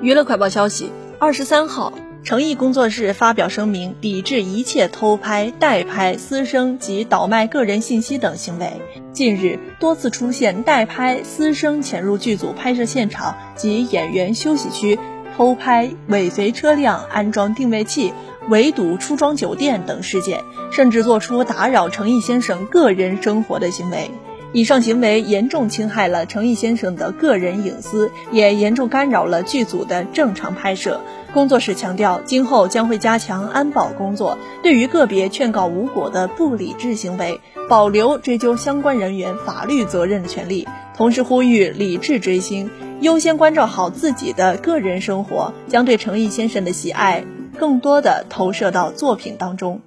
娱乐快报消息：二十三号，诚毅工作室发表声明，抵制一切偷拍、代拍、私生及倒卖个人信息等行为。近日，多次出现代拍、私生潜入剧组拍摄现场及演员休息区偷拍、尾随车辆、安装定位器、围堵出装酒店等事件，甚至做出打扰诚毅先生个人生活的行为。以上行为严重侵害了程毅先生的个人隐私，也严重干扰了剧组的正常拍摄。工作室强调，今后将会加强安保工作，对于个别劝告无果的不理智行为，保留追究相关人员法律责任的权利。同时呼吁理智追星，优先关照好自己的个人生活，将对程毅先生的喜爱更多的投射到作品当中。